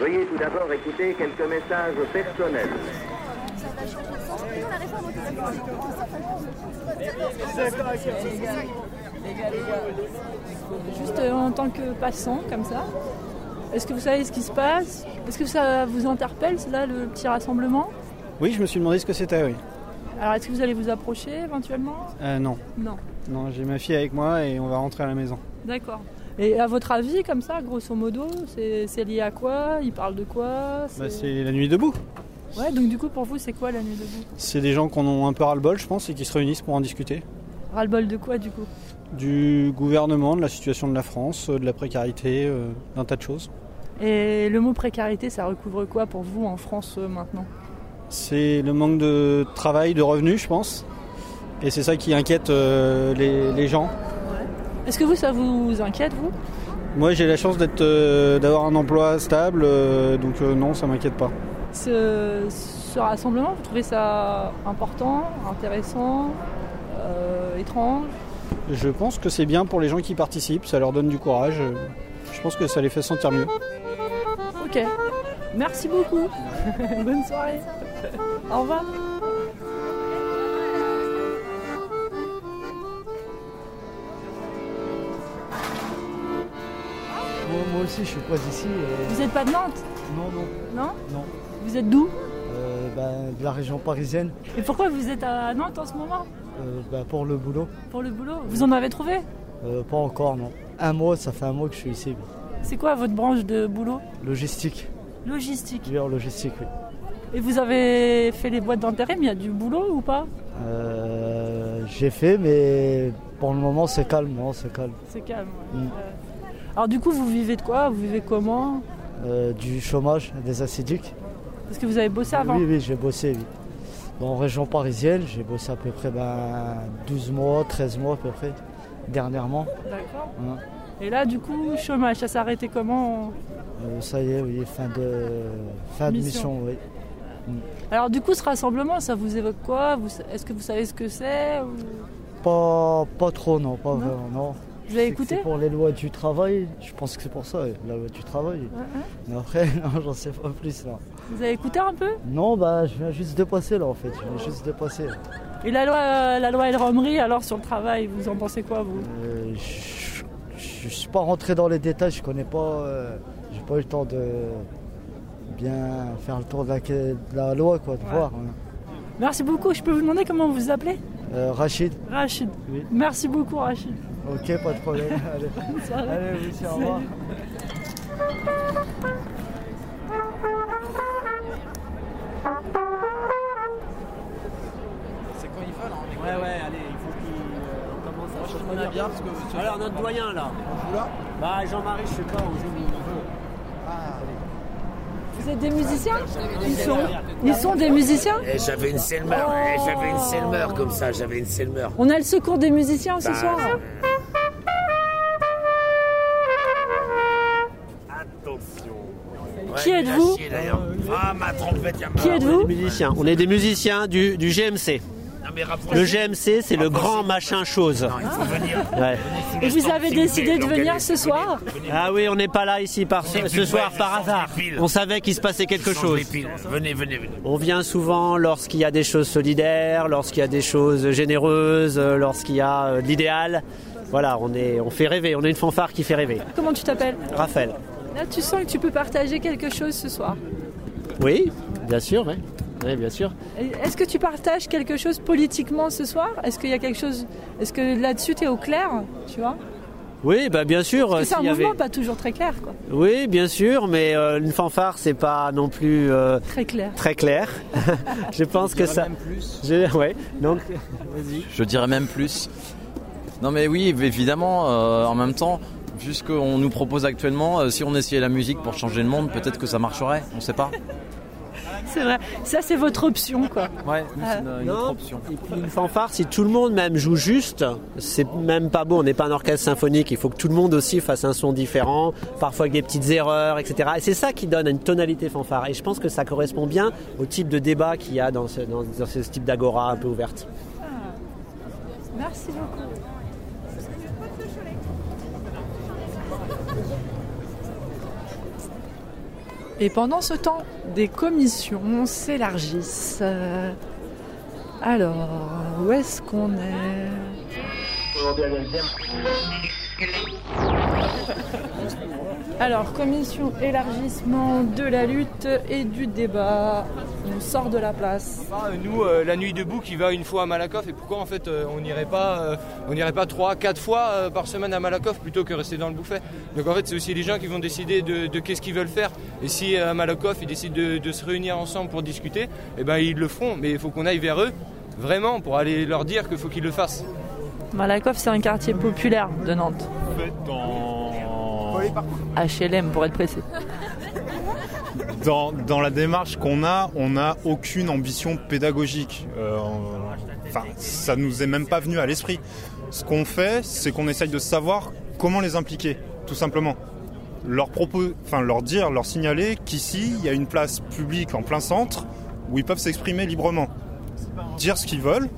Veuillez tout d'abord écouter quelques messages personnels. Juste euh, en tant que passant, comme ça, est-ce que vous savez ce qui se passe? Est-ce que ça vous interpelle, là, le petit rassemblement? Oui, je me suis demandé ce que c'était, oui. Alors, est-ce que vous allez vous approcher éventuellement? Euh, non. Non. Non, j'ai ma fille avec moi et on va rentrer à la maison. D'accord. Et à votre avis, comme ça, grosso modo, c'est lié à quoi? Il parle de quoi? Bah, c'est la nuit debout. Ouais, donc du coup, pour vous, c'est quoi la nuit debout? C'est des gens qu'on ont un peu ras-le-bol, je pense, et qui se réunissent pour en discuter. Ras-le-bol de quoi, du coup? Du gouvernement, de la situation de la France, euh, de la précarité, euh, d'un tas de choses. Et le mot précarité, ça recouvre quoi pour vous en France euh, maintenant? C'est le manque de travail, de revenus, je pense. Et c'est ça qui inquiète euh, les, les gens. Est-ce que vous, ça vous inquiète, vous? Moi, j'ai la chance d'être, euh, d'avoir un emploi stable, euh, donc euh, non, ça m'inquiète pas. ce, ce rassemblement, vous trouvez ça important, intéressant, étrange? Je pense que c'est bien pour les gens qui participent, ça leur donne du courage. Je pense que ça les fait sentir mieux. Ok. Merci beaucoup. Bonne soirée. Au revoir. Moi, aussi, je suis pas d'ici. et- Vous n'êtes pas de Nantes Non, non, Non non. Vous êtes d'où Euh, ben, de la région parisienne Et pourquoi vous êtes à Nantes en ce moment euh, ben, pour le boulot. Pour le boulot Vous en avez trouvé Euh, pas encore, non. Un mois, ça fait un mois que je suis ici. C'est quoi votre branche de boulot Logistique. Logistique. Oui, logistique, oui. Et vous avez fait les boîtes d'intérim, il y a du boulot ou pas J'ai fait, mais pour le moment, c'est calme. Non, c'est calme. C'est calme. ouais. Mm. Alors du coup, vous vivez de quoi? Vous vivez comment? Euh, du chômage, des acidiques. Parce que vous avez bossé avant Oui, oui, j'ai bossé, oui. En région parisienne, j'ai bossé à peu près ben, 12 mois, 13 mois à peu près, dernièrement. D'accord. Hein. Et là, du coup, chômage, ça s'est arrêté comment? Euh, ça y est, oui, fin de, fin de Mission. mission, oui. Alors du coup, ce rassemblement, ça vous évoque quoi? Est-ce que vous savez ce que c'est ou... Pas, pas trop, non, pas Non vraiment, non. Vous écouté C'est pour les lois du travail, je pense que c'est pour ça, la loi du travail. Ouais, ouais. Mais après, non, j'en sais pas plus là. Vous avez écouté un peu? Non, bah, je viens juste de passer là en fait, je viens juste de passer. Et la loi, euh, la loi El Khomri, alors sur le travail, vous en pensez quoi vous? Euh, je, suis pas rentré dans les détails, je connais pas, euh, j'ai pas eu le temps de bien faire le tour de la, de la loi, quoi, de Ouais. voir. hein. Merci beaucoup. Je peux vous demander comment vous vous appelez? Euh, Rachid, Rachid. Oui. Merci beaucoup, Rachid. Ok, pas de problème. Allez. Allez oui, c'est au revoir. C'est quand ils veulent. Hein, Ouais, ouais, allez, il faut qu'on commence à Moi, je bien parce que. Alors, notre doyen, là. Bah, Jean-Marie, je sais pas, on joue Vous êtes des musiciens Ils sont, ils sont des musiciens Eh, j'avais une Selmer, eh, j'avais une Selmer comme ça, j'avais une Selmer. On a le secours des musiciens ce Bah, soir. Qui êtes-vous. Ah, ma trompette, y a Qui êtes-vous musiciens. On est des musiciens du, du GMC. Non, mais rapprochez- Le GMC, c'est le grand machin chose. Non, il faut venir. Ouais. Sous Et le vous avez décidé de venir ce soir. Ah oui, on n'est pas là ici par ce, soir par hasard. On savait qu'il se passait quelque chose. Venez, venez, venez. On vient souvent lorsqu'il y a des choses solidaires, lorsqu'il y a des choses généreuses, euh, lorsqu'il y a euh, de l'idéal. Voilà, on, est, on fait rêver, on est une fanfare qui fait rêver. Comment tu t'appelles? Raphaël. Là, tu sens que tu peux partager quelque chose ce soir. Oui, bien sûr, oui. Oui, bien sûr. Est-ce que tu partages quelque chose politiquement ce soir? Est-ce qu'il y a quelque chose Est-ce que là-dessus tu es au clair Tu vois? Oui, bah bien sûr. C'est un y mouvement avait- pas toujours très clair, quoi. Oui, bien sûr, mais euh, une fanfare, c'est pas non plus euh, Très clair. très clair. Je pense que ça. Même plus. Je- Ouais. Donc, Je dirais même plus. Non mais oui, évidemment, euh, en même temps, vu ce qu'on nous propose actuellement, euh, si on essayait la musique pour changer le monde, peut-être que ça marcherait, on sait pas. C'est vrai. Ça, c'est votre option, quoi. Ouais, c'est une, une Non. autre option. Et puis une fanfare, si tout le monde même joue juste, c'est même pas beau. On n'est pas un orchestre symphonique. Il faut que tout le monde aussi fasse un son différent, parfois avec des petites erreurs, etc. Et c'est ça qui donne une tonalité fanfare. Et je pense que ça correspond bien au type de débat qu'il y a dans ce, dans- dans ce type d'agora un peu ouverte. Merci beaucoup. Et pendant ce temps, des commissions s'élargissent. Alors, où est-ce qu'on est? Alors, commission élargissement de la lutte et du débat. On sort de la place. Ah, Nous, euh, la nuit debout qui va une fois à Malakoff, et pourquoi en fait euh, on n'irait pas, euh, on pas trois, quatre fois par semaine à Malakoff plutôt que rester dans le bouffet. Donc en fait, c'est aussi les gens qui vont décider de, qu'est-ce qu'ils veulent faire. Et si à Malakoff ils décident de, de se réunir ensemble pour discuter, eh ben ils le feront. Mais il faut qu'on aille vers eux vraiment pour aller leur dire qu'il faut qu'ils le fassent. Malakoff, c'est un quartier populaire de Nantes. HLM pour être précis. dans, dans la démarche qu'on a, on n'a aucune ambition pédagogique. Euh, Enfin, ça nous est même pas venu à l'esprit. Ce qu'on fait, c'est qu'on essaye de savoir comment les impliquer, tout simplement. Leur, propos, enfin, leur dire, leur signaler qu'ici, il y a une place publique en plein centre où ils peuvent s'exprimer librement. Dire ce qu'ils veulent,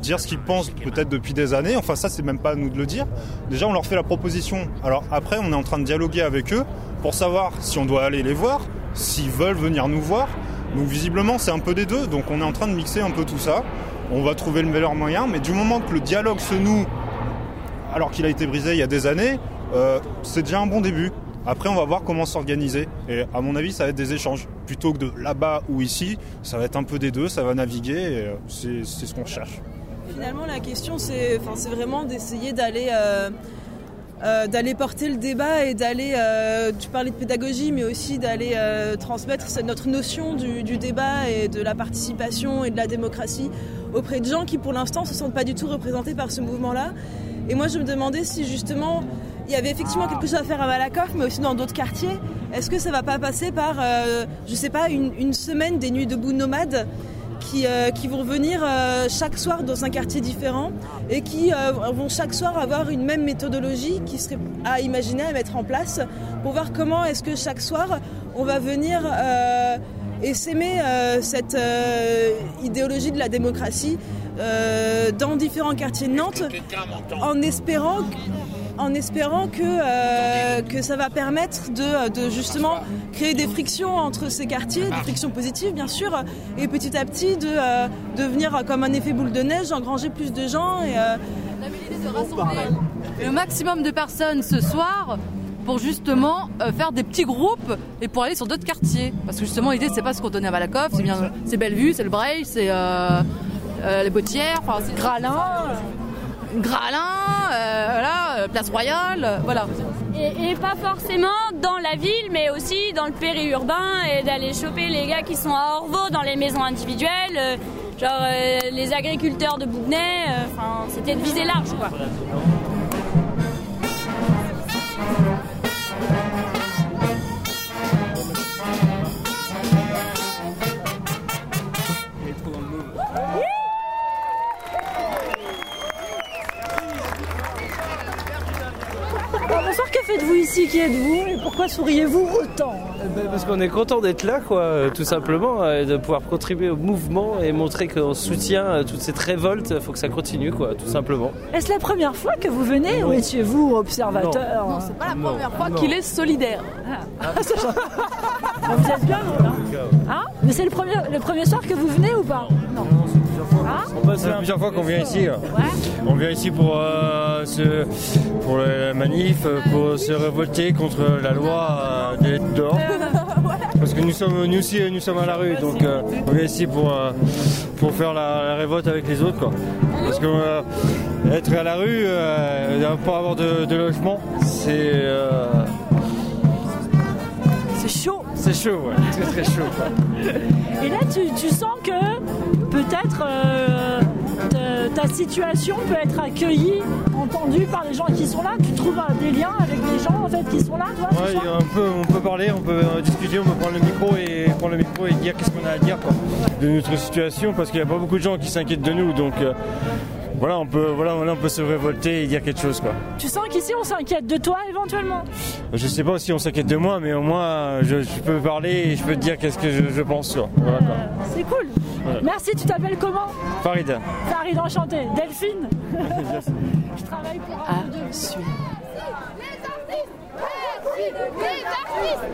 dire ce qu'ils pensent peut-être depuis des années. Enfin, ça, c'est même pas à nous de le dire. Déjà, on leur fait la proposition. Alors après, on est en train de dialoguer avec eux pour savoir si on doit aller les voir, s'ils veulent venir nous voir. Donc visiblement, c'est un peu des deux. Donc on est en train de mixer un peu tout ça. On va trouver le meilleur moyen. Mais du moment que le dialogue se noue, alors qu'il a été brisé il y a des années, euh, c'est déjà un bon début. Après, on va voir comment s'organiser. Et à mon avis, ça va être des échanges. Plutôt que de là-bas ou ici, ça va être un peu des deux, ça va naviguer. Et euh, c'est c'est ce qu'on cherche. Finalement, la question, c'est vraiment d'essayer d'aller euh, euh, d'aller porter le débat et d'aller, euh, tu parlais de pédagogie, mais aussi d'aller transmettre notre notion du, débat et de la participation et de la démocratie auprès de gens qui, pour l'instant, se sentent pas du tout représentés par ce mouvement-là. Et moi, je me demandais si justement il y avait effectivement quelque chose à faire à Malakoff, mais aussi dans d'autres quartiers. Est-ce que ça va pas passer par, je sais pas, une, une semaine des nuits debout nomades qui, euh, qui vont venir euh, chaque soir dans un quartier différent et qui euh, vont chaque soir avoir une même méthodologie qui serait à imaginer, à mettre en place pour voir comment est-ce que chaque soir on va venir et s'aimer euh, cette idéologie de la démocratie dans différents quartiers de Nantes en espérant en espérant que, euh, que ça va permettre de, de justement créer des frictions entre ces quartiers, des frictions positives bien sûr, et petit à petit de euh, devenir comme un effet boule de neige, engranger plus de gens. Et, euh, le maximum de personnes ce soir pour justement euh, faire des petits groupes et pour aller sur d'autres quartiers. Parce que justement l'idée c'est pas se coordonner à Malakoff, c'est bien c'est Bellevue, c'est le Breil, c'est euh, euh, les Bottières, enfin c'est Gralin, Gralin, euh, voilà, euh, Place Royale, euh, voilà. Et, pas forcément dans la ville, mais aussi dans le périurbain et d'aller choper les gars qui sont à Orvaux dans les maisons individuelles, genre les agriculteurs de Bougnay. euh, Enfin, c'était de viser large, quoi. Faites-vous ici Qui êtes-vous Et pourquoi souriez-vous autant Ben, Parce qu'on est content d'être là, quoi, euh, tout simplement, euh, et de pouvoir contribuer au mouvement et montrer qu'on soutient euh, toute cette révolte. Il faut que ça continue, quoi, tout simplement. Est-ce la première fois que vous venez ou étiez-vous observateur Non, c'est pas la Non. première fois Non. qu'il est solidaire. Ah. Ah, Vous êtes bien, vous, là Hein Mais c'est le premier, le premier soir que vous venez ou pas? Non. Ça fait plusieurs fois qu'on vient ici. On vient ici pour, euh, se, pour la manif, pour se révolter contre la loi euh, d'être dehors. Parce que nous sommes, nous aussi, nous sommes à la rue, donc euh, on vient ici pour, pour faire la, la révolte avec les autres. Quoi. Parce que être à la rue, pas avoir de, de logement, c'est C'est chaud. c'est chaud, ouais. très très chaud. Et là, tu, tu sens que peut-être euh, ta, situation peut être accueillie, entendue par les gens qui sont là. Tu trouves des liens avec les gens en fait qui sont là, toi, Ouais, on peut, on peut parler, on peut euh, discuter, on peut prendre le micro et prendre le micro et dire qu'est-ce qu'on a à dire quoi, de notre situation parce qu'il n'y a pas beaucoup de gens qui s'inquiètent de nous donc euh, voilà on peut voilà on peut se révolter et dire quelque chose quoi. Tu sens qu'ici on s'inquiète de toi éventuellement Je sais pas si on s'inquiète de moi mais au moins euh, je, je peux parler et je peux te dire qu'est-ce que je, je pense quoi. Voilà, quoi. C'est cool. Voilà. Merci, tu t'appelles comment Farid. Farid, enchanté. Delphine Je travaille pour un Ah, de- suis. Les artistes